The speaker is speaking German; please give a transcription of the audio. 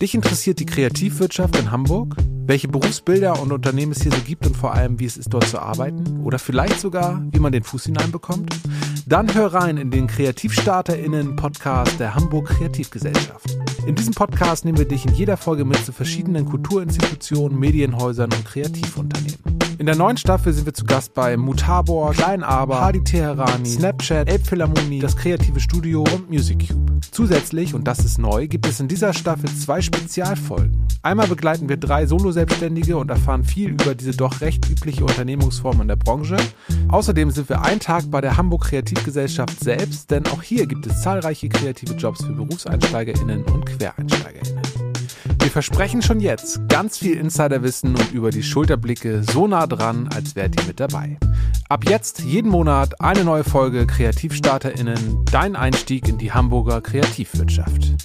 Dich interessiert die Kreativwirtschaft in Hamburg? Welche Berufsbilder und Unternehmen es hier so gibt und vor allem, wie es ist, dort zu arbeiten? Oder vielleicht sogar, wie man den Fuß hineinbekommt? Dann hör rein in den KreativstarterInnen-Podcast der Hamburg Kreativgesellschaft. In diesem Podcast nehmen wir dich in jeder Folge mit zu verschiedenen Kulturinstitutionen, Medienhäusern und Kreativunternehmen. In der neuen Staffel sind wir zu Gast bei Mutabor, Klein Aber, Hadi Teherani, Snapchat, Elbphilharmonie, das Kreative Studio und Music Cube. Zusätzlich, und das ist neu, gibt es in dieser Staffel zwei Spezialfolgen. Einmal begleiten wir drei Solo-Selbstständige und erfahren viel über diese doch recht übliche Unternehmungsform in der Branche. Außerdem sind wir einen Tag bei der Hamburg Kreativgesellschaft selbst, denn auch hier gibt es zahlreiche kreative Jobs für BerufseinsteigerInnen und QuereinsteigerInnen. Wir versprechen schon jetzt ganz viel Insiderwissen und über die Schulterblicke so nah dran, als wärt ihr mit dabei. Ab jetzt jeden Monat eine neue Folge KreativstarterInnen, dein Einstieg in die Hamburger Kreativwirtschaft.